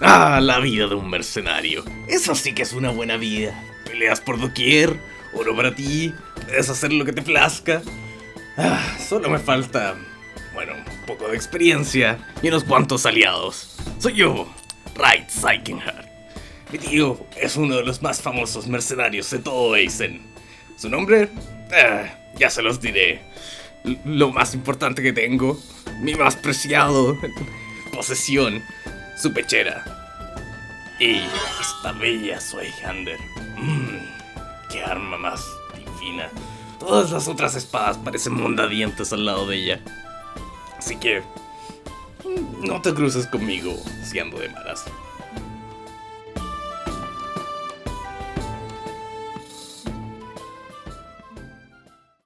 Ah, la vida de un mercenario. Eso sí que es una buena vida. Peleas por doquier, oro para ti, puedes hacer lo que te plazca. Ah, solo me falta, bueno, un poco de experiencia y unos cuantos aliados. Soy yo, Wright Seikenhardt. Mi tío es uno de los más famosos mercenarios de todo Eisen. Su nombre, Ah, ya se los diré. Lo más importante que tengo, mi más preciado posesión, su pechera. Y esta bella Swayhander. Mmm, qué arma más divina. Todas las otras espadas parecen mondadientes al lado de ella. Así que, mm, no te cruces conmigo si ando de malas.